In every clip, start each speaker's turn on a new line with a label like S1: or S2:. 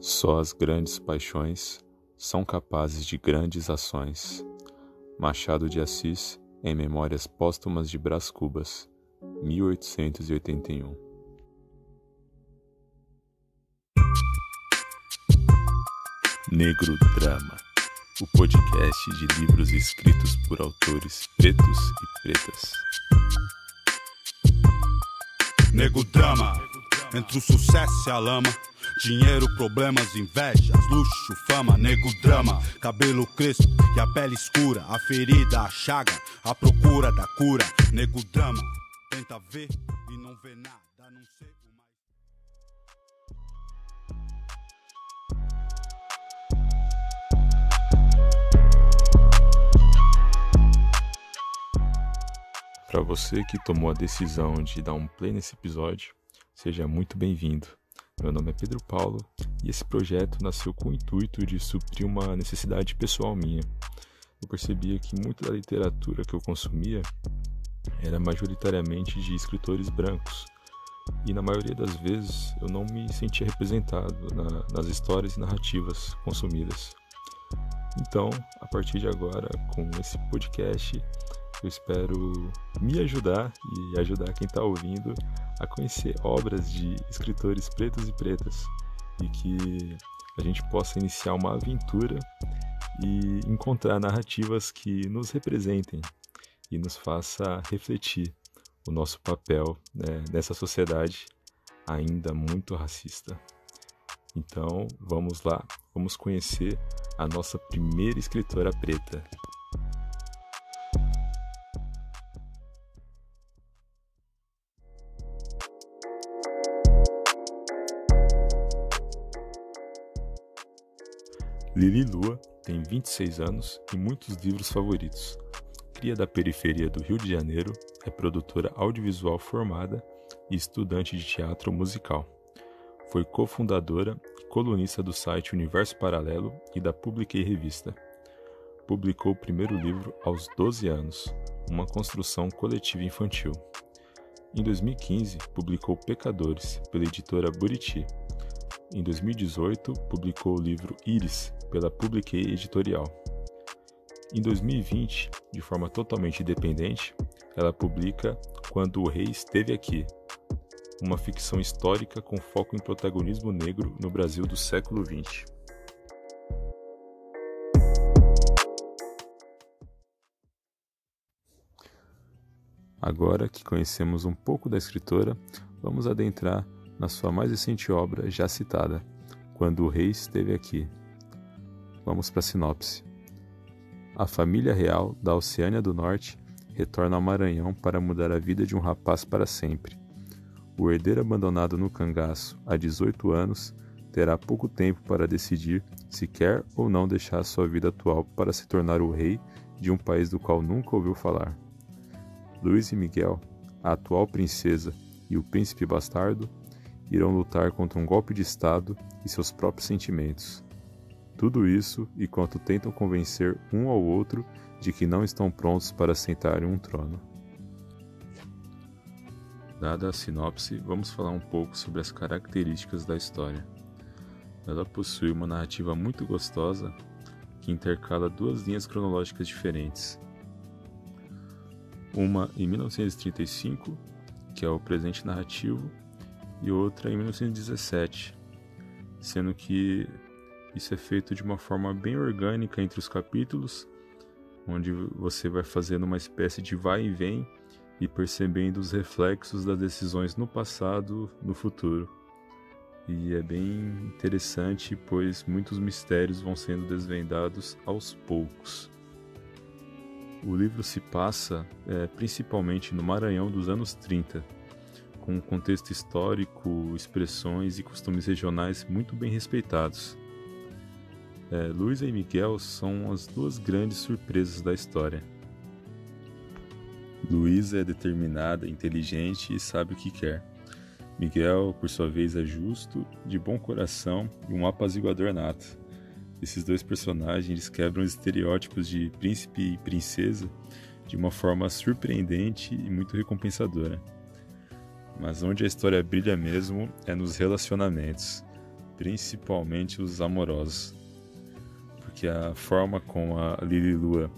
S1: Só as grandes paixões são capazes de grandes ações. Machado de Assis, em Memórias Póstumas de Brás Cubas, 1881. Negro Drama, o podcast de livros escritos por autores pretos e pretas.
S2: Nego Drama, entre o sucesso e a lama Dinheiro, problemas, invejas, luxo, fama, nego, drama, cabelo crespo e a pele escura, a ferida, a chaga, a procura da cura, nego, drama. Tenta ver e não vê nada, não mais.
S1: Para você que tomou a decisão de dar um play nesse episódio, seja muito bem-vindo. Meu nome é Pedro Paulo e esse projeto nasceu com o intuito de suprir uma necessidade pessoal minha. Eu percebia que muita da literatura que eu consumia era majoritariamente de escritores brancos e na maioria das vezes eu não me sentia representado na, nas histórias e narrativas consumidas. Então, a partir de agora, com esse podcast, eu espero me ajudar e ajudar quem está ouvindo a conhecer obras de escritores pretos e pretas e que a gente possa iniciar uma aventura e encontrar narrativas que nos representem e nos faça refletir o nosso papel né, nessa sociedade ainda muito racista. Então, vamos lá, vamos conhecer a nossa primeira escritora preta. Lili Lua tem 26 anos e muitos livros favoritos. Cria da periferia do Rio de Janeiro, é produtora audiovisual formada e estudante de teatro musical. Foi cofundadora e colunista do site Universo Paralelo e da Publiquei Revista. Publicou o primeiro livro aos 12 anos, uma construção coletiva infantil. Em 2015, publicou Pecadores, pela editora Buriti. Em 2018, publicou o livro Iris, pela Publiquei Editorial. Em 2020, de forma totalmente independente, ela publica Quando o Rei Esteve Aqui, uma ficção histórica com foco em protagonismo negro no Brasil do século XX. Agora que conhecemos um pouco da escritora, vamos adentrar na sua mais recente obra já citada, Quando o Rei Esteve Aqui, Vamos para a sinopse. A família real da Oceânia do Norte retorna ao Maranhão para mudar a vida de um rapaz para sempre. O herdeiro abandonado no cangaço há 18 anos terá pouco tempo para decidir se quer ou não deixar sua vida atual para se tornar o rei de um país do qual nunca ouviu falar. Luiz e Miguel, a atual princesa e o príncipe bastardo, irão lutar contra um golpe de Estado e seus próprios sentimentos. Tudo isso enquanto tentam convencer um ao outro de que não estão prontos para sentar em um trono. Dada a sinopse, vamos falar um pouco sobre as características da história. Ela possui uma narrativa muito gostosa que intercala duas linhas cronológicas diferentes. Uma em 1935, que é o presente narrativo, e outra em 1917, sendo que isso é feito de uma forma bem orgânica entre os capítulos, onde você vai fazendo uma espécie de vai e vem e percebendo os reflexos das decisões no passado, no futuro. E é bem interessante, pois muitos mistérios vão sendo desvendados aos poucos. O livro se passa é, principalmente no Maranhão dos anos 30, com um contexto histórico, expressões e costumes regionais muito bem respeitados. É, Luísa e Miguel são as duas grandes surpresas da história. Luísa é determinada, inteligente e sabe o que quer. Miguel, por sua vez, é justo, de bom coração e um apaziguador nato. Esses dois personagens quebram os estereótipos de príncipe e princesa de uma forma surpreendente e muito recompensadora. Mas onde a história brilha mesmo é nos relacionamentos principalmente os amorosos. Porque a forma como a Lili Lua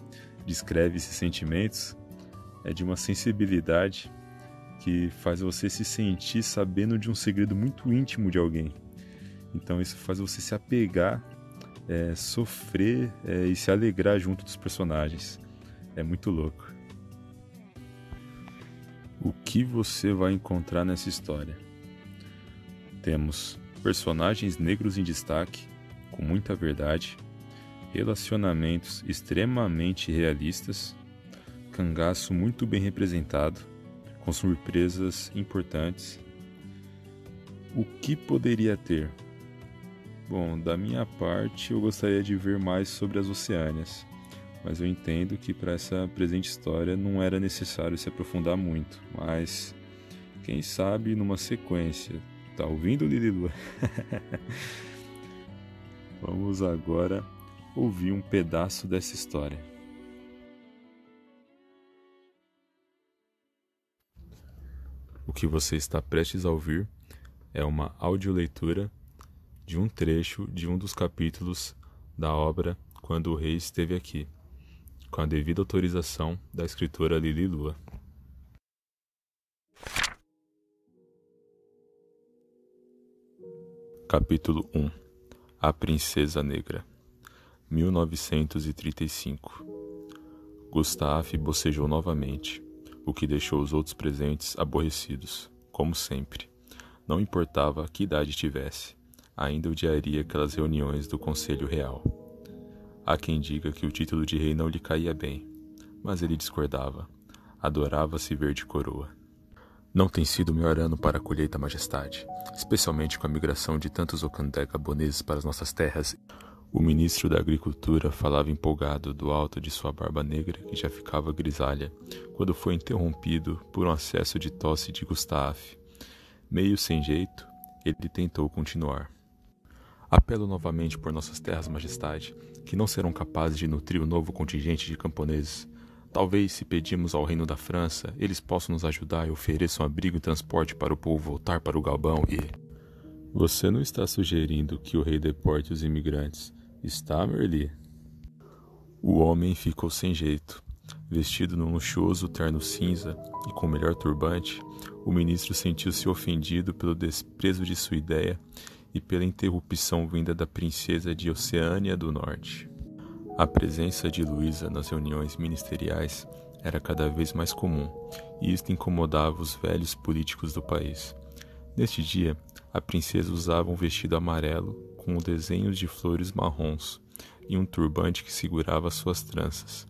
S1: descreve esses sentimentos é de uma sensibilidade que faz você se sentir sabendo de um segredo muito íntimo de alguém. Então isso faz você se apegar, é, sofrer é, e se alegrar junto dos personagens. É muito louco. O que você vai encontrar nessa história? Temos personagens negros em destaque, com muita verdade, relacionamentos extremamente realistas, cangaço muito bem representado, com surpresas importantes. O que poderia ter? Bom, da minha parte, eu gostaria de ver mais sobre as Oceânias, mas eu entendo que para essa presente história não era necessário se aprofundar muito. Mas quem sabe numa sequência. Tá ouvindo, Lililu? Vamos agora ouvir um pedaço dessa história. O que você está prestes a ouvir é uma audioleitura de um trecho de um dos capítulos da obra Quando o Rei Esteve Aqui, com a devida autorização da escritora Lili Lua. Capítulo 1 A Princesa Negra 1935 Gustave bocejou novamente, o que deixou os outros presentes aborrecidos, como sempre. Não importava que idade tivesse ainda odiaria aquelas reuniões do Conselho Real. Há quem diga que o título de rei não lhe caía bem, mas ele discordava. Adorava se ver de coroa. Não tem sido o melhor ano para a colheita, majestade, especialmente com a migração de tantos Okandé gaboneses para as nossas terras. O ministro da Agricultura falava empolgado do alto de sua barba negra que já ficava grisalha, quando foi interrompido por um acesso de tosse de Gustave. Meio sem jeito, ele tentou continuar. Apelo novamente por nossas terras, majestade, que não serão capazes de nutrir o novo contingente de camponeses. Talvez, se pedimos ao reino da França, eles possam nos ajudar e ofereçam abrigo e transporte para o povo voltar para o galbão e. Você não está sugerindo que o rei deporte os imigrantes, está, Merli? O homem ficou sem jeito. Vestido num luxuoso terno cinza e com o melhor turbante, o ministro sentiu-se ofendido pelo desprezo de sua ideia e pela interrupção vinda da princesa de Oceânia do Norte. A presença de Luísa nas reuniões ministeriais era cada vez mais comum, e isto incomodava os velhos políticos do país. Neste dia, a princesa usava um vestido amarelo com desenhos de flores marrons e um turbante que segurava suas tranças.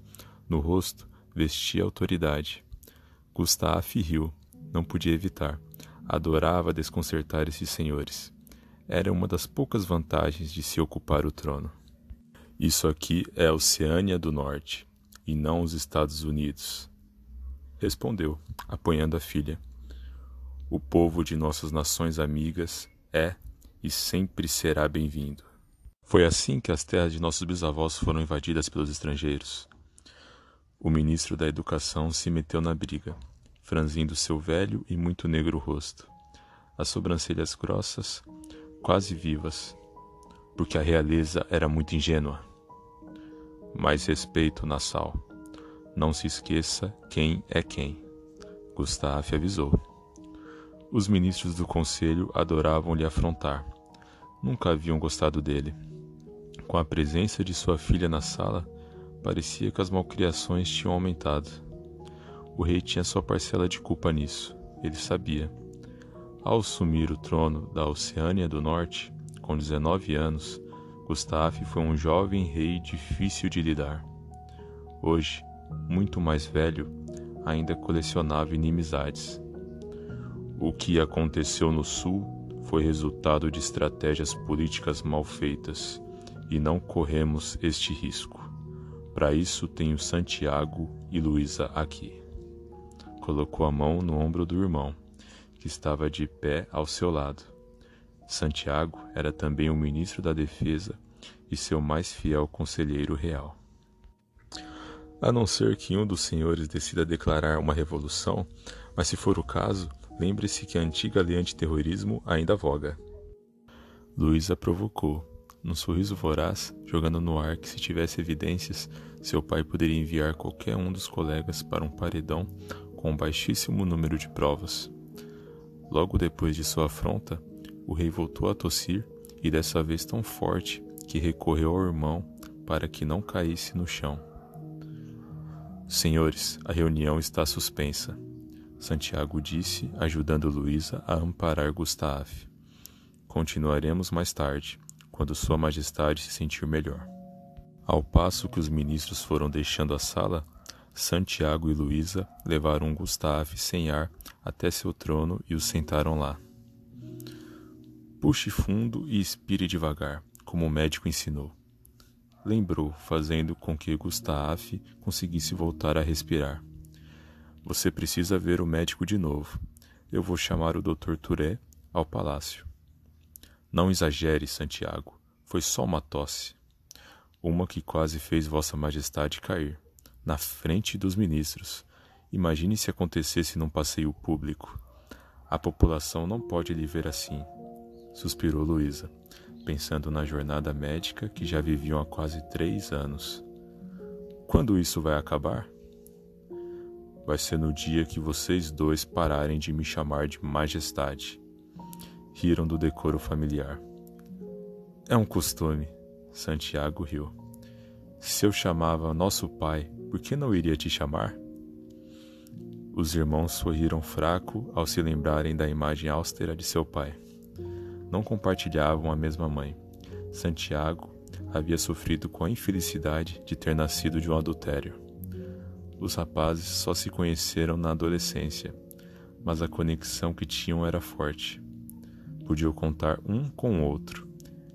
S1: No rosto, vestia autoridade. Gustave riu, não podia evitar. Adorava desconcertar esses senhores era uma das poucas vantagens de se ocupar o trono. Isso aqui é a Oceânia do Norte, e não os Estados Unidos. Respondeu, apoiando a filha. O povo de nossas nações amigas é e sempre será bem-vindo. Foi assim que as terras de nossos bisavós foram invadidas pelos estrangeiros. O ministro da Educação se meteu na briga, franzindo seu velho e muito negro rosto. As sobrancelhas grossas quase vivas, porque a realeza era muito ingênua. Mais respeito, Nassau. Não se esqueça quem é quem. Gustave avisou. Os ministros do conselho adoravam lhe afrontar. Nunca haviam gostado dele. Com a presença de sua filha na sala, parecia que as malcriações tinham aumentado. O rei tinha sua parcela de culpa nisso, ele sabia. Ao assumir o trono da Oceânia do Norte, com 19 anos, Gustave foi um jovem rei difícil de lidar. Hoje, muito mais velho, ainda colecionava inimizades. O que aconteceu no Sul foi resultado de estratégias políticas mal feitas, e não corremos este risco. Para isso tenho Santiago e Luísa aqui. Colocou a mão no ombro do irmão que estava de pé ao seu lado. Santiago era também o ministro da Defesa e seu mais fiel conselheiro real. A não ser que um dos senhores decida declarar uma revolução, mas se for o caso, lembre-se que a antiga lei antiterrorismo ainda voga. Luísa provocou, num sorriso voraz, jogando no ar que se tivesse evidências, seu pai poderia enviar qualquer um dos colegas para um paredão com um baixíssimo número de provas. Logo depois de sua afronta, o rei voltou a tossir e dessa vez tão forte que recorreu ao irmão para que não caísse no chão. Senhores, a reunião está suspensa, Santiago disse, ajudando Luísa a amparar Gustave. Continuaremos mais tarde, quando Sua Majestade se sentir melhor. Ao passo que os ministros foram deixando a sala, Santiago e Luísa levaram Gustave sem ar até seu trono e o sentaram lá. Puxe fundo e expire devagar, como o médico ensinou. Lembrou, fazendo com que Gustave conseguisse voltar a respirar. Você precisa ver o médico de novo. Eu vou chamar o Dr. Touré ao palácio. Não exagere, Santiago. Foi só uma tosse. Uma que quase fez Vossa Majestade cair, na frente dos ministros. Imagine se acontecesse num passeio público. A população não pode lhe ver assim, suspirou Luísa, pensando na jornada médica que já viviam há quase três anos. Quando isso vai acabar? Vai ser no dia que vocês dois pararem de me chamar de majestade riram do decoro familiar. É um costume, Santiago riu. Se eu chamava nosso pai, por que não iria te chamar? Os irmãos sorriram fraco ao se lembrarem da imagem austera de seu pai. Não compartilhavam a mesma mãe. Santiago havia sofrido com a infelicidade de ter nascido de um adultério. Os rapazes só se conheceram na adolescência, mas a conexão que tinham era forte podiam contar um com o outro.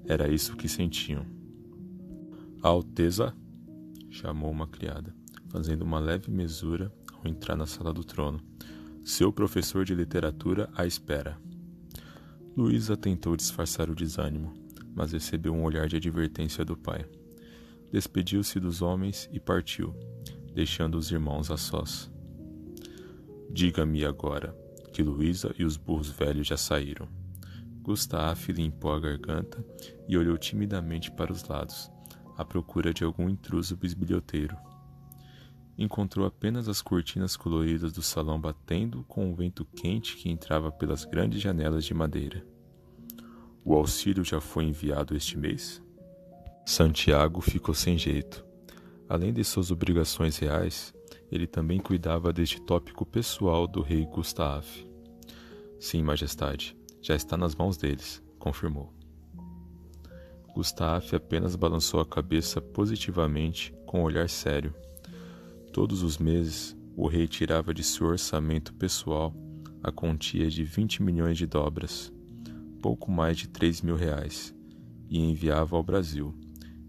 S1: Era isso que sentiam. Alteza, chamou uma criada, fazendo uma leve mesura ao entrar na sala do trono. Seu professor de literatura à espera. Luísa tentou disfarçar o desânimo, mas recebeu um olhar de advertência do pai. Despediu-se dos homens e partiu, deixando os irmãos a sós. Diga-me agora que Luísa e os burros velhos já saíram. Gustave limpou a garganta e olhou timidamente para os lados, à procura de algum intruso bisbilhoteiro. Encontrou apenas as cortinas coloridas do salão batendo com o vento quente que entrava pelas grandes janelas de madeira. O auxílio já foi enviado este mês? Santiago ficou sem jeito. Além de suas obrigações reais, ele também cuidava deste tópico pessoal do rei Gustave. Sim, Majestade, já está nas mãos deles, confirmou. Gustave apenas balançou a cabeça positivamente com um olhar sério. Todos os meses, o rei tirava de seu orçamento pessoal a quantia de 20 milhões de dobras, pouco mais de 3 mil reais, e enviava ao Brasil,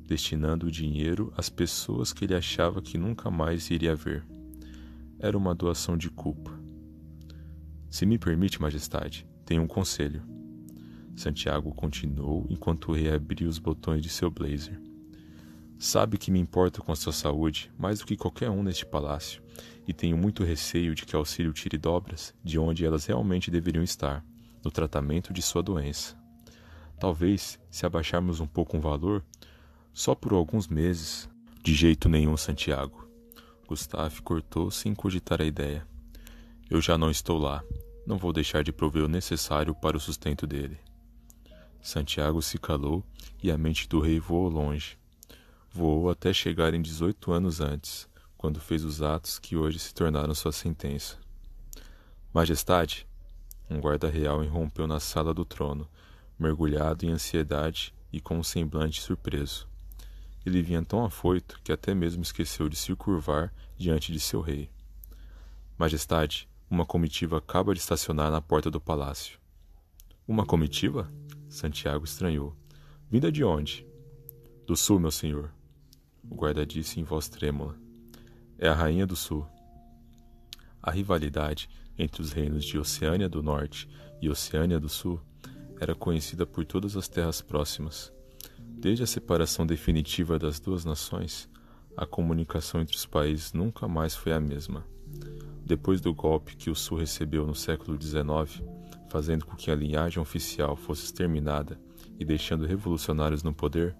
S1: destinando o dinheiro às pessoas que ele achava que nunca mais iria ver. Era uma doação de culpa. Se me permite, Majestade, tenho um conselho. Santiago continuou enquanto reabria os botões de seu blazer. Sabe que me importo com a sua saúde mais do que qualquer um neste palácio e tenho muito receio de que auxílio tire dobras de onde elas realmente deveriam estar, no tratamento de sua doença. Talvez, se abaixarmos um pouco o valor, só por alguns meses. De jeito nenhum, Santiago. Gustave cortou sem cogitar a ideia. Eu já não estou lá não vou deixar de prover o necessário para o sustento dele. Santiago se calou e a mente do rei voou longe. Voou até chegar em dezoito anos antes, quando fez os atos que hoje se tornaram sua sentença. Majestade, um guarda real irrompeu na sala do trono, mergulhado em ansiedade e com um semblante surpreso. Ele vinha tão afoito que até mesmo esqueceu de se curvar diante de seu rei. Majestade, uma comitiva acaba de estacionar na porta do palácio. Uma comitiva? Santiago estranhou. Vinda de onde? Do sul, meu senhor. O guarda disse em voz trêmula. É a rainha do sul. A rivalidade entre os reinos de Oceânia do Norte e Oceânia do Sul era conhecida por todas as terras próximas. Desde a separação definitiva das duas nações, a comunicação entre os países nunca mais foi a mesma. Depois do golpe que o Sul recebeu no século XIX, fazendo com que a linhagem oficial fosse exterminada e deixando revolucionários no poder,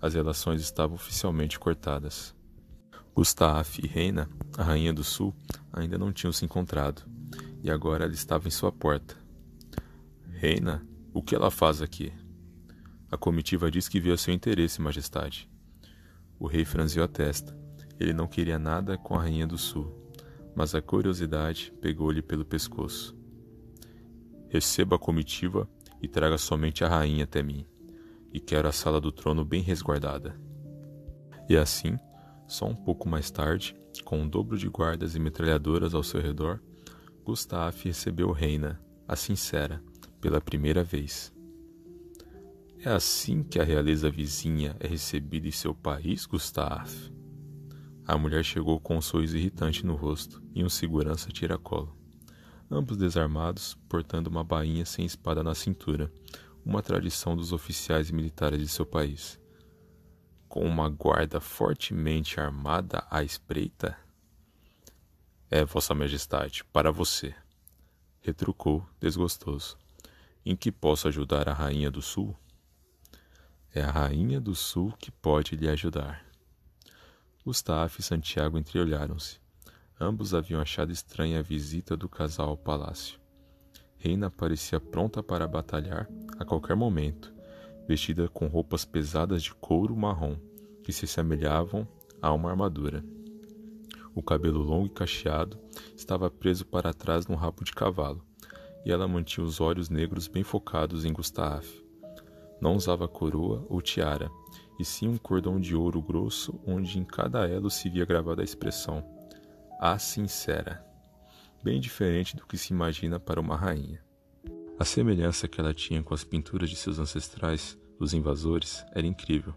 S1: as relações estavam oficialmente cortadas. Gustave e Reina, a rainha do sul, ainda não tinham se encontrado, e agora ela estava em sua porta. Reina, o que ela faz aqui? A comitiva diz que viu seu interesse, majestade. O rei franziu a testa. Ele não queria nada com a rainha do sul, mas a curiosidade pegou-lhe pelo pescoço. Receba a comitiva e traga somente a rainha até mim, e quero a sala do trono bem resguardada. E assim, só um pouco mais tarde, com um dobro de guardas e metralhadoras ao seu redor, Gustave recebeu Reina, a sincera, pela primeira vez. É assim que a realeza vizinha é recebida em seu país, Gustave? A mulher chegou com um sorriso irritante no rosto e um segurança tiracolo. Ambos desarmados, portando uma bainha sem espada na cintura, uma tradição dos oficiais militares de seu país. Com uma guarda fortemente armada à espreita? É, Vossa Majestade, para você, retrucou, desgostoso. Em que posso ajudar a Rainha do Sul? É a Rainha do Sul que pode lhe ajudar. Gustave e Santiago entreolharam-se. Ambos haviam achado estranha a visita do casal ao palácio. Reina parecia pronta para batalhar a qualquer momento, vestida com roupas pesadas de couro marrom, que se semelhavam a uma armadura. O cabelo longo e cacheado estava preso para trás num rabo de cavalo, e ela mantinha os olhos negros bem focados em Gustave. Não usava coroa ou tiara, e sim um cordão de ouro grosso onde em cada elo se via gravada a expressão A Sincera, bem diferente do que se imagina para uma rainha. A semelhança que ela tinha com as pinturas de seus ancestrais, os invasores, era incrível.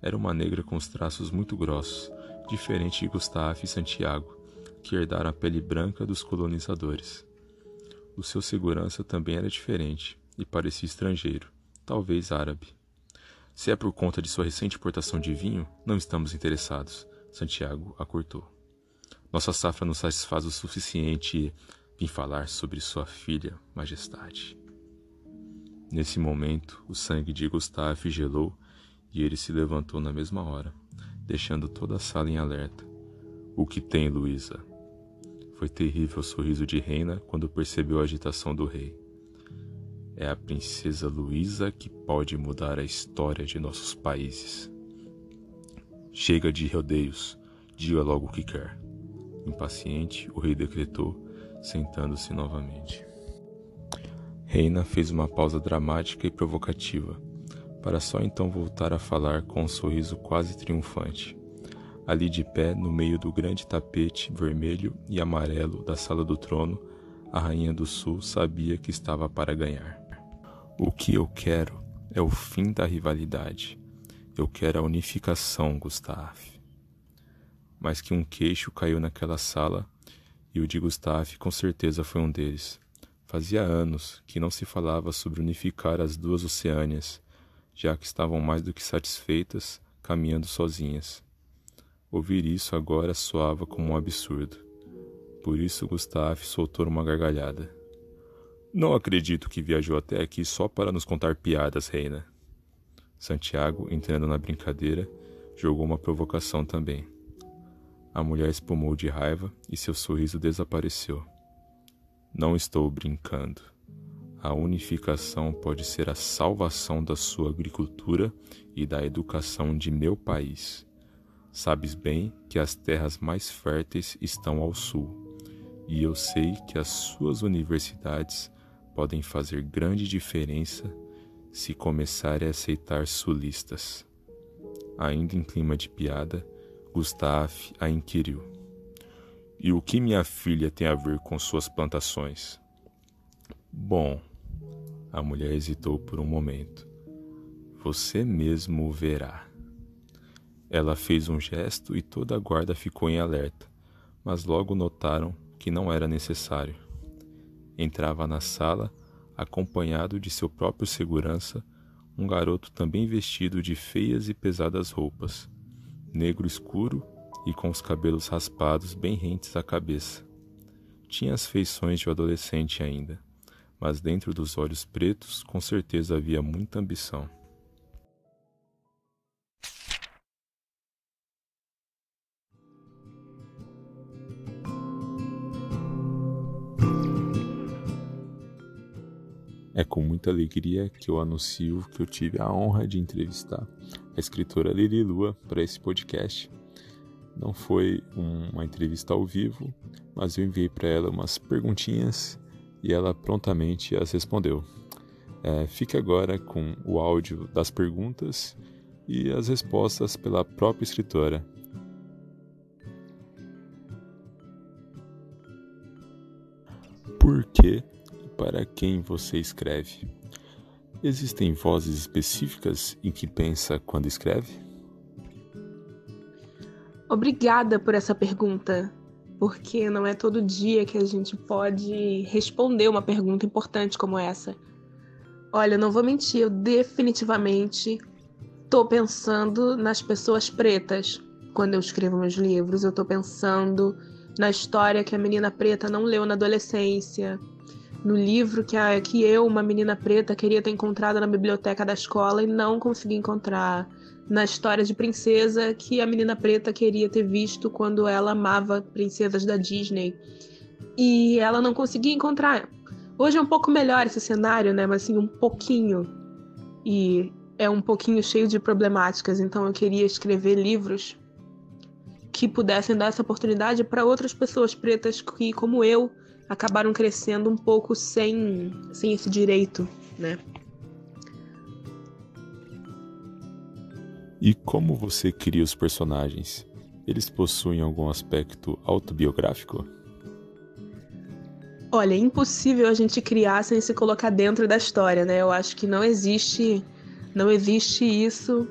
S1: Era uma negra com os traços muito grossos, diferente de Gustave e Santiago, que herdaram a pele branca dos colonizadores. O seu segurança também era diferente e parecia estrangeiro talvez árabe. Se é por conta de sua recente importação de vinho, não estamos interessados, Santiago acurtou. Nossa safra não satisfaz o suficiente e vim falar sobre sua filha, majestade. Nesse momento, o sangue de Gustave gelou e ele se levantou na mesma hora, deixando toda a sala em alerta. O que tem, Luísa? Foi terrível o sorriso de Reina quando percebeu a agitação do rei. É a princesa Luísa que pode mudar a história de nossos países. Chega de rodeios, diga logo o que quer. Impaciente, o rei decretou, sentando-se novamente. Reina fez uma pausa dramática e provocativa, para só então voltar a falar com um sorriso quase triunfante. Ali de pé, no meio do grande tapete vermelho e amarelo da sala do trono, a rainha do sul sabia que estava para ganhar. O que eu quero é o fim da rivalidade. Eu quero a unificação, Gustave. Mas que um queixo caiu naquela sala e o de Gustave com certeza foi um deles. Fazia anos que não se falava sobre unificar as duas Oceânias, já que estavam mais do que satisfeitas caminhando sozinhas. Ouvir isso agora soava como um absurdo. Por isso Gustave soltou uma gargalhada. Não acredito que viajou até aqui só para nos contar piadas, Reina. Santiago, entrando na brincadeira, jogou uma provocação também. A mulher espumou de raiva e seu sorriso desapareceu. Não estou brincando. A unificação pode ser a salvação da sua agricultura e da educação de meu país. Sabes bem que as terras mais férteis estão ao sul, e eu sei que as suas universidades podem fazer grande diferença se começarem a aceitar sulistas. Ainda em clima de piada, Gustave a inquiriu: E o que minha filha tem a ver com suas plantações? Bom, a mulher hesitou por um momento. Você mesmo verá. Ela fez um gesto e toda a guarda ficou em alerta, mas logo notaram que não era necessário. Entrava na sala, acompanhado de seu próprio segurança, um garoto também vestido de feias e pesadas roupas, negro escuro e com os cabelos raspados bem rentes à cabeça. Tinha as feições de um adolescente ainda, mas dentro dos olhos pretos com certeza havia muita ambição. É com muita alegria que eu anuncio que eu tive a honra de entrevistar a escritora Lili Lua para esse podcast. Não foi uma entrevista ao vivo, mas eu enviei para ela umas perguntinhas e ela prontamente as respondeu. É, fique agora com o áudio das perguntas e as respostas pela própria escritora. Por que para quem você escreve? Existem vozes específicas em que pensa quando escreve?
S3: Obrigada por essa pergunta porque não é todo dia que a gente pode responder uma pergunta importante como essa. Olha, não vou mentir, eu definitivamente tô pensando nas pessoas pretas quando eu escrevo meus livros. Eu tô pensando na história que a menina preta não leu na adolescência, no livro que, a, que eu, uma menina preta, queria ter encontrado na biblioteca da escola e não consegui encontrar na história de princesa que a menina preta queria ter visto quando ela amava princesas da Disney. E ela não conseguia encontrar. Hoje é um pouco melhor esse cenário, né? Mas assim, um pouquinho. E é um pouquinho cheio de problemáticas. Então eu queria escrever livros que pudessem dar essa oportunidade para outras pessoas pretas que, como eu, acabaram crescendo um pouco sem, sem esse direito, né?
S1: E como você cria os personagens? Eles possuem algum aspecto autobiográfico?
S3: Olha, é impossível a gente criar sem se colocar dentro da história, né? Eu acho que não existe, não existe isso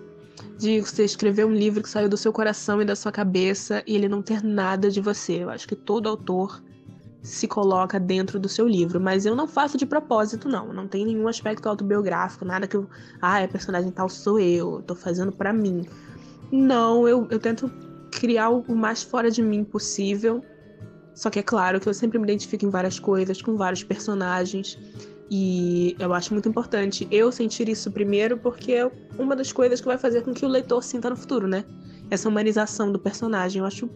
S3: de você escrever um livro que saiu do seu coração e da sua cabeça e ele não ter nada de você. Eu acho que todo autor se coloca dentro do seu livro, mas eu não faço de propósito, não. Não tem nenhum aspecto autobiográfico, nada que eu. Ah, é personagem tal sou eu, tô fazendo para mim. Não, eu, eu tento criar o mais fora de mim possível. Só que é claro que eu sempre me identifico em várias coisas, com vários personagens. E eu acho muito importante eu sentir isso primeiro, porque é uma das coisas que vai fazer com que o leitor sinta no futuro, né? Essa humanização do personagem eu acho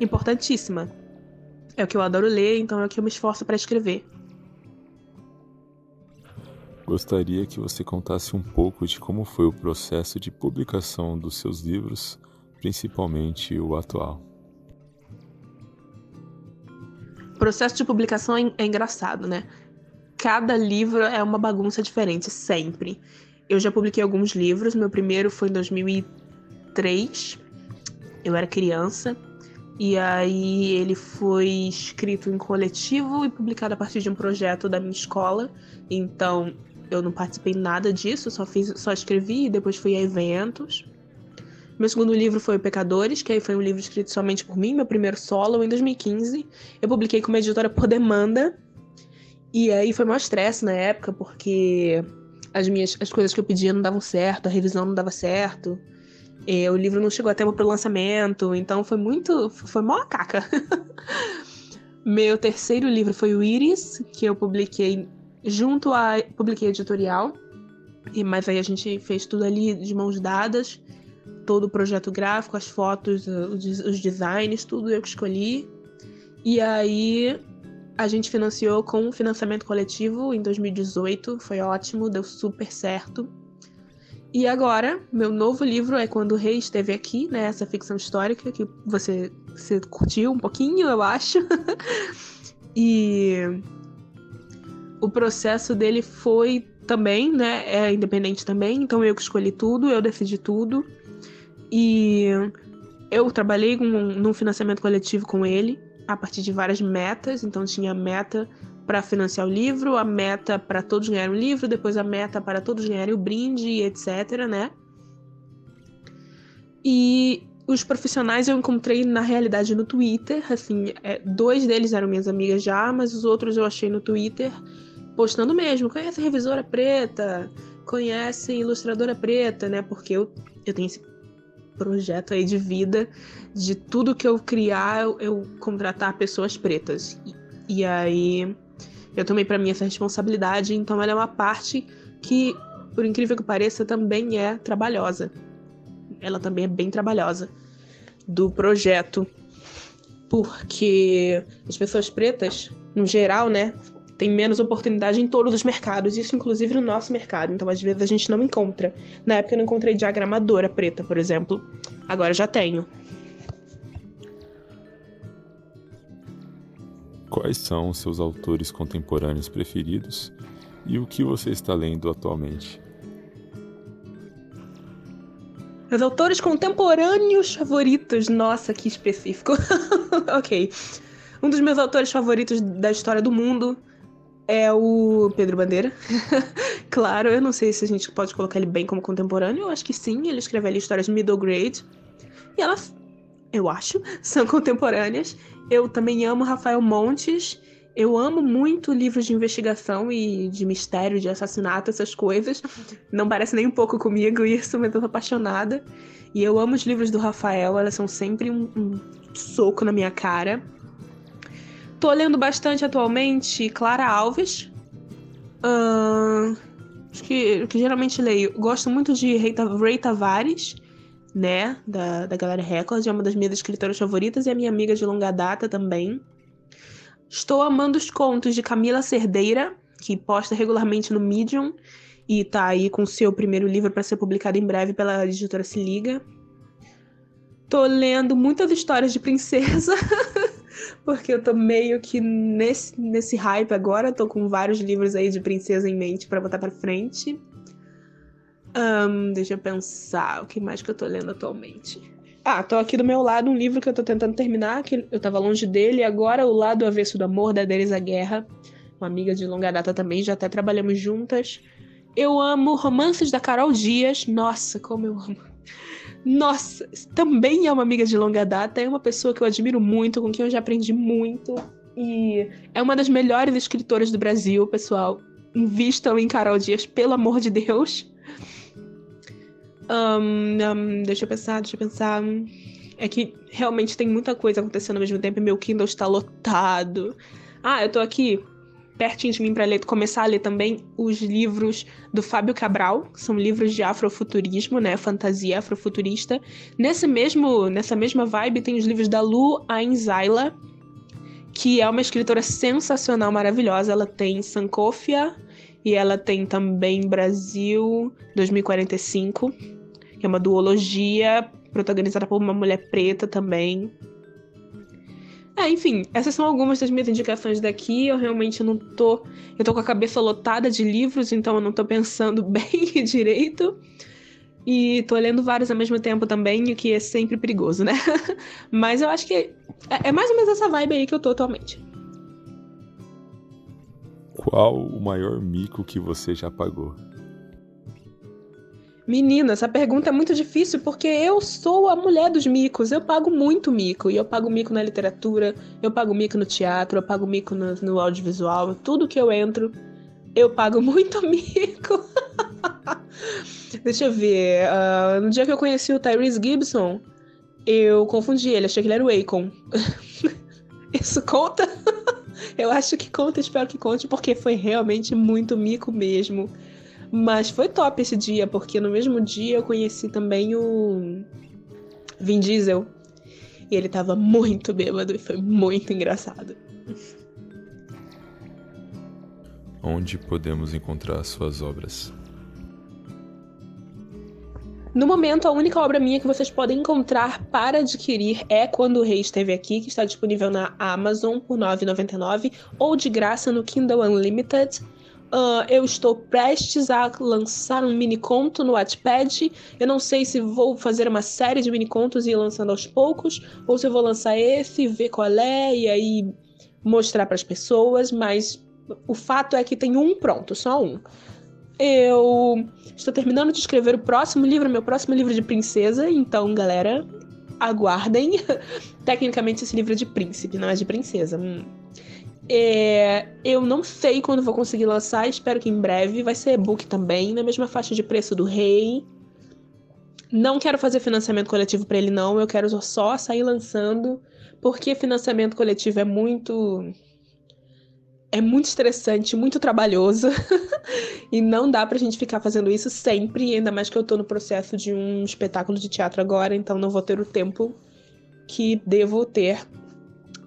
S3: importantíssima. É o que eu adoro ler, então é o que eu me esforço para escrever.
S1: Gostaria que você contasse um pouco de como foi o processo de publicação dos seus livros, principalmente o atual.
S3: O processo de publicação é, é engraçado, né? Cada livro é uma bagunça diferente, sempre. Eu já publiquei alguns livros, meu primeiro foi em 2003, eu era criança. E aí ele foi escrito em coletivo e publicado a partir de um projeto da minha escola. Então eu não participei nada disso, só fiz, só escrevi e depois fui a eventos. Meu segundo livro foi Pecadores, que aí foi um livro escrito somente por mim, meu primeiro solo em 2015. Eu publiquei com uma editora por demanda. E aí foi mais estresse na época, porque as minhas as coisas que eu pedia não davam certo, a revisão não dava certo. É, o livro não chegou a tempo para o lançamento, então foi muito. Foi mó caca. Meu terceiro livro foi o Iris, que eu publiquei junto a. Publiquei editorial, mas aí a gente fez tudo ali de mãos dadas. Todo o projeto gráfico, as fotos, os designs, tudo eu que escolhi. E aí a gente financiou com financiamento coletivo em 2018, foi ótimo, deu super certo. E agora, meu novo livro é Quando o Rei Esteve Aqui, né? Essa ficção histórica que você, você curtiu um pouquinho, eu acho. e o processo dele foi também, né? É independente também, então eu que escolhi tudo, eu decidi tudo. E eu trabalhei com, num financiamento coletivo com ele, a partir de várias metas, então tinha meta para financiar o livro, a meta para todos ganharem o livro, depois a meta para todos ganharem o brinde, etc, né? E os profissionais eu encontrei na realidade no Twitter, assim, é, dois deles eram minhas amigas já, mas os outros eu achei no Twitter postando mesmo, conhece revisora preta, conhece ilustradora preta, né? Porque eu, eu tenho esse projeto aí de vida de tudo que eu criar, eu, eu contratar pessoas pretas. E, e aí Eu tomei para mim essa responsabilidade, então ela é uma parte que, por incrível que pareça, também é trabalhosa. Ela também é bem trabalhosa do projeto, porque as pessoas pretas, no geral, né, tem menos oportunidade em todos os mercados, isso inclusive no nosso mercado. Então, às vezes, a gente não encontra. Na época, eu não encontrei diagramadora preta, por exemplo. Agora já tenho.
S1: Quais são os seus autores contemporâneos preferidos e o que você está lendo atualmente?
S3: Meus autores contemporâneos favoritos. Nossa, que específico. ok. Um dos meus autores favoritos da história do mundo é o Pedro Bandeira. claro, eu não sei se a gente pode colocar ele bem como contemporâneo. Eu acho que sim. Ele escreve ali histórias middle grade. E elas, eu acho, são contemporâneas. Eu também amo Rafael Montes. Eu amo muito livros de investigação e de mistério, de assassinato, essas coisas. Não parece nem um pouco comigo isso, mas eu tô apaixonada. E eu amo os livros do Rafael, elas são sempre um, um soco na minha cara. Tô lendo bastante atualmente Clara Alves. Uh, que, que geralmente leio. Gosto muito de Ray Tavares, né? Da, da Galera Record. É uma das minhas escritoras favoritas e é minha amiga de longa data também. Estou amando os contos de Camila Cerdeira, que posta regularmente no Medium e tá aí com seu primeiro livro para ser publicado em breve pela editora Se Liga. Tô lendo muitas histórias de princesa. porque eu tô meio que nesse, nesse hype agora, tô com vários livros aí de princesa em mente para botar para frente. Um, deixa eu pensar, o que mais que eu tô lendo atualmente? Ah, tô aqui do meu lado um livro que eu tô tentando terminar, que eu tava longe dele, e agora O Lado Avesso do Amor, da Teresa Guerra, uma amiga de longa data também, já até trabalhamos juntas. Eu amo Romances da Carol Dias, nossa, como eu amo. Nossa, também é uma amiga de longa data, é uma pessoa que eu admiro muito, com quem eu já aprendi muito. E é uma das melhores escritoras do Brasil, pessoal. Invistam em Carol Dias, pelo amor de Deus. Um, um, deixa eu pensar, deixa eu pensar. É que realmente tem muita coisa acontecendo ao mesmo tempo e meu Kindle está lotado. Ah, eu tô aqui pertinho de mim para ler, começar a ler também os livros do Fábio Cabral, que são livros de afrofuturismo, né, fantasia afrofuturista. Nesse mesmo, nessa mesma vibe tem os livros da Lu Ainzaila, que é uma escritora sensacional, maravilhosa. Ela tem Sankofia e ela tem também Brasil 2045, que é uma duologia protagonizada por uma mulher preta também. É, enfim, essas são algumas das minhas indicações daqui. Eu realmente não tô. Eu tô com a cabeça lotada de livros, então eu não tô pensando bem direito. E tô lendo vários ao mesmo tempo também, o que é sempre perigoso, né? Mas eu acho que é, é mais ou menos essa vibe aí que eu tô atualmente.
S1: Qual o maior mico que você já pagou?
S3: Menina, essa pergunta é muito difícil porque eu sou a mulher dos micos. Eu pago muito mico. E eu pago mico na literatura, eu pago mico no teatro, eu pago mico no, no audiovisual. Tudo que eu entro, eu pago muito mico. Deixa eu ver. Uh, no dia que eu conheci o Tyrese Gibson, eu confundi ele, achei que ele era o Akon. Isso conta? eu acho que conta, espero que conte, porque foi realmente muito mico mesmo. Mas foi top esse dia, porque no mesmo dia eu conheci também o Vin Diesel. E ele tava muito bêbado e foi muito engraçado.
S1: Onde podemos encontrar suas obras?
S3: No momento, a única obra minha que vocês podem encontrar para adquirir é Quando o Rei Esteve Aqui, que está disponível na Amazon por R$ 9,99 ou de graça no Kindle Unlimited. Uh, eu estou prestes a lançar um mini conto no Wattpad. Eu não sei se vou fazer uma série de mini contos e ir lançando aos poucos, ou se eu vou lançar esse, ver qual é e aí mostrar para as pessoas. Mas o fato é que tem um pronto, só um. Eu estou terminando de escrever o próximo livro, meu próximo livro de princesa. Então, galera, aguardem. Tecnicamente, esse livro é de príncipe, não é de princesa. Hum. É, eu não sei quando vou conseguir lançar, espero que em breve. Vai ser e-book também, na mesma faixa de preço do Rei. Não quero fazer financiamento coletivo para ele, não. Eu quero só sair lançando, porque financiamento coletivo é muito. é muito estressante, muito trabalhoso. e não dá pra gente ficar fazendo isso sempre, ainda mais que eu tô no processo de um espetáculo de teatro agora, então não vou ter o tempo que devo ter,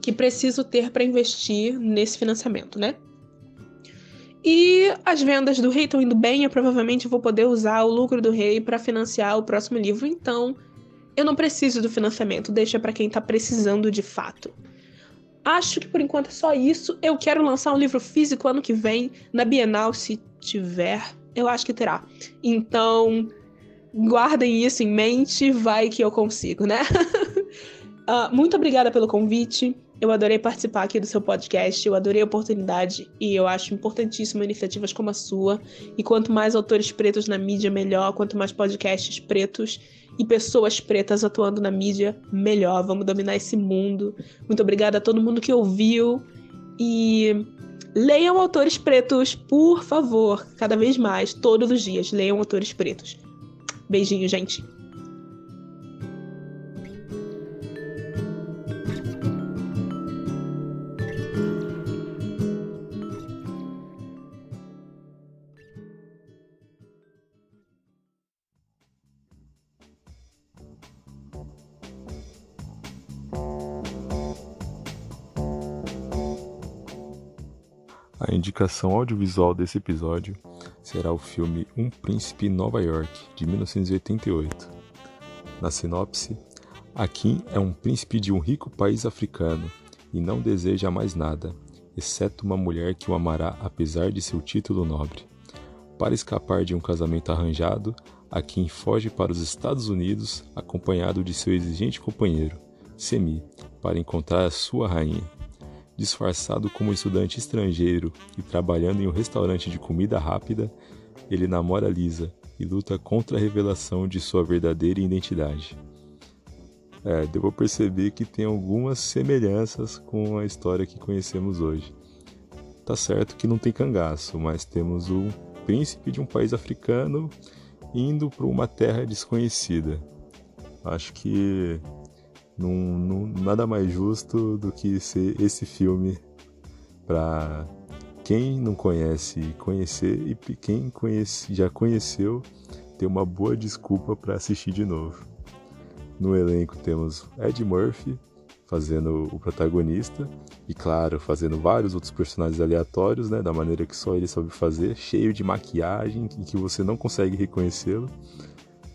S3: que preciso ter para investir nesse financiamento, né? E as vendas do rei estão indo bem, eu provavelmente vou poder usar o lucro do rei para financiar o próximo livro, então eu não preciso do financiamento, deixa para quem tá precisando de fato. Acho que por enquanto é só isso. Eu quero lançar um livro físico ano que vem, na Bienal, se tiver. Eu acho que terá. Então, guardem isso em mente, vai que eu consigo, né? uh, muito obrigada pelo convite. Eu adorei participar aqui do seu podcast, eu adorei a oportunidade e eu acho importantíssimo iniciativas como a sua. E quanto mais autores pretos na mídia, melhor. Quanto mais podcasts pretos e pessoas pretas atuando na mídia, melhor. Vamos dominar esse mundo. Muito obrigada a todo mundo que ouviu. E leiam autores pretos, por favor, cada vez mais, todos os dias. Leiam autores pretos. Beijinho, gente.
S1: Indicação audiovisual desse episódio será o filme Um Príncipe em Nova York, de 1988. Na sinopse, Akin é um príncipe de um rico país africano e não deseja mais nada, exceto uma mulher que o amará apesar de seu título nobre. Para escapar de um casamento arranjado, Akin foge para os Estados Unidos acompanhado de seu exigente companheiro, Semi, para encontrar a sua rainha disfarçado como estudante estrangeiro e trabalhando em um restaurante de comida rápida, ele namora Lisa e luta contra a revelação de sua verdadeira identidade. É, devo perceber que tem algumas semelhanças com a história que conhecemos hoje. Tá certo que não tem cangaço, mas temos um príncipe de um país africano indo para uma terra desconhecida. Acho que nada mais justo do que ser esse filme para quem não conhece conhecer e quem conhece, já conheceu ter uma boa desculpa para assistir de novo. No elenco temos Ed Murphy fazendo o protagonista e claro fazendo vários outros personagens aleatórios, né, da maneira que só ele sabe fazer, cheio de maquiagem em que você não consegue reconhecê-lo.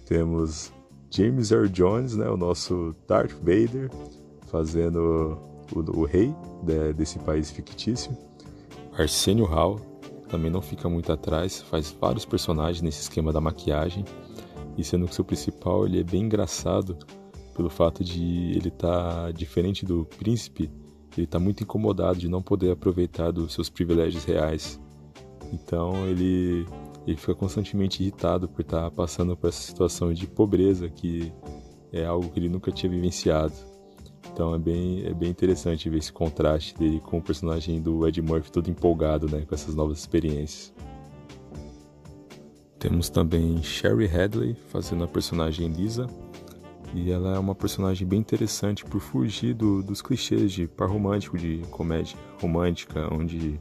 S1: Temos James Earl Jones, né, o nosso Darth Vader, fazendo o, o rei de, desse país fictício. Arsenio Hall também não fica muito atrás, faz vários personagens nesse esquema da maquiagem. E sendo que seu principal ele é bem engraçado pelo fato de ele estar tá, diferente do príncipe, ele está muito incomodado de não poder aproveitar dos seus privilégios reais. Então ele ele fica constantemente irritado por estar passando por essa situação de pobreza que é algo que ele nunca tinha vivenciado. Então é bem, é bem interessante ver esse contraste dele com o personagem do Ed Murphy todo empolgado né, com essas novas experiências. Temos também Sherry Hadley fazendo a personagem Lisa. E ela é uma personagem bem interessante por fugir do, dos clichês de par romântico, de comédia romântica, onde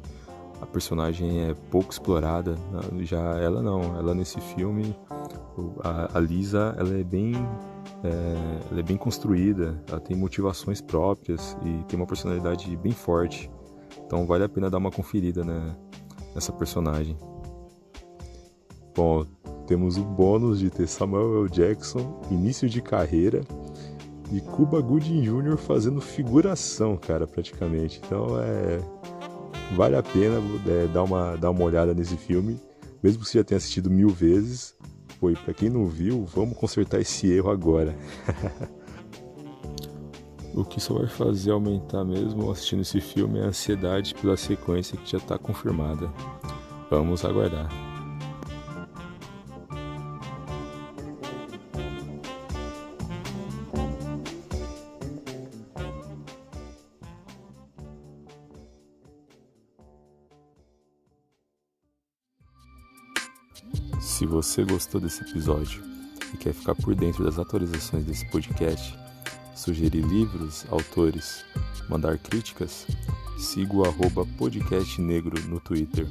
S1: a personagem é pouco explorada. Já ela não, ela nesse filme, a, a Lisa, ela é bem, é, ela é bem construída, ela tem motivações próprias e tem uma personalidade bem forte. Então vale a pena dar uma conferida né, nessa personagem. Bom, temos o bônus de ter Samuel L. Jackson, início de carreira, e Cuba Gooding Jr. fazendo figuração, cara, praticamente. Então é vale a pena é, dar, uma, dar uma olhada nesse filme, mesmo que você já tenha assistido mil vezes. E pra quem não viu, vamos consertar esse erro agora. o que só vai fazer aumentar mesmo assistindo esse filme é a ansiedade pela sequência que já está confirmada. Vamos aguardar. Você gostou desse episódio e quer ficar por dentro das atualizações desse podcast, sugerir livros, autores, mandar críticas, siga o arroba podcast negro no Twitter,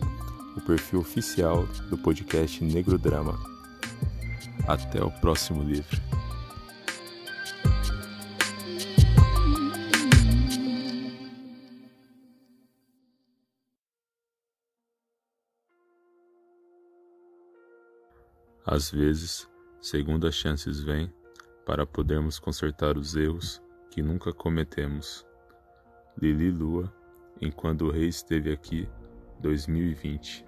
S1: o perfil oficial do podcast Negro Drama. Até o próximo livro. Às vezes, segundas chances vêm para podermos consertar os erros que nunca cometemos. Lili Lua, enquanto o rei esteve aqui, 2020.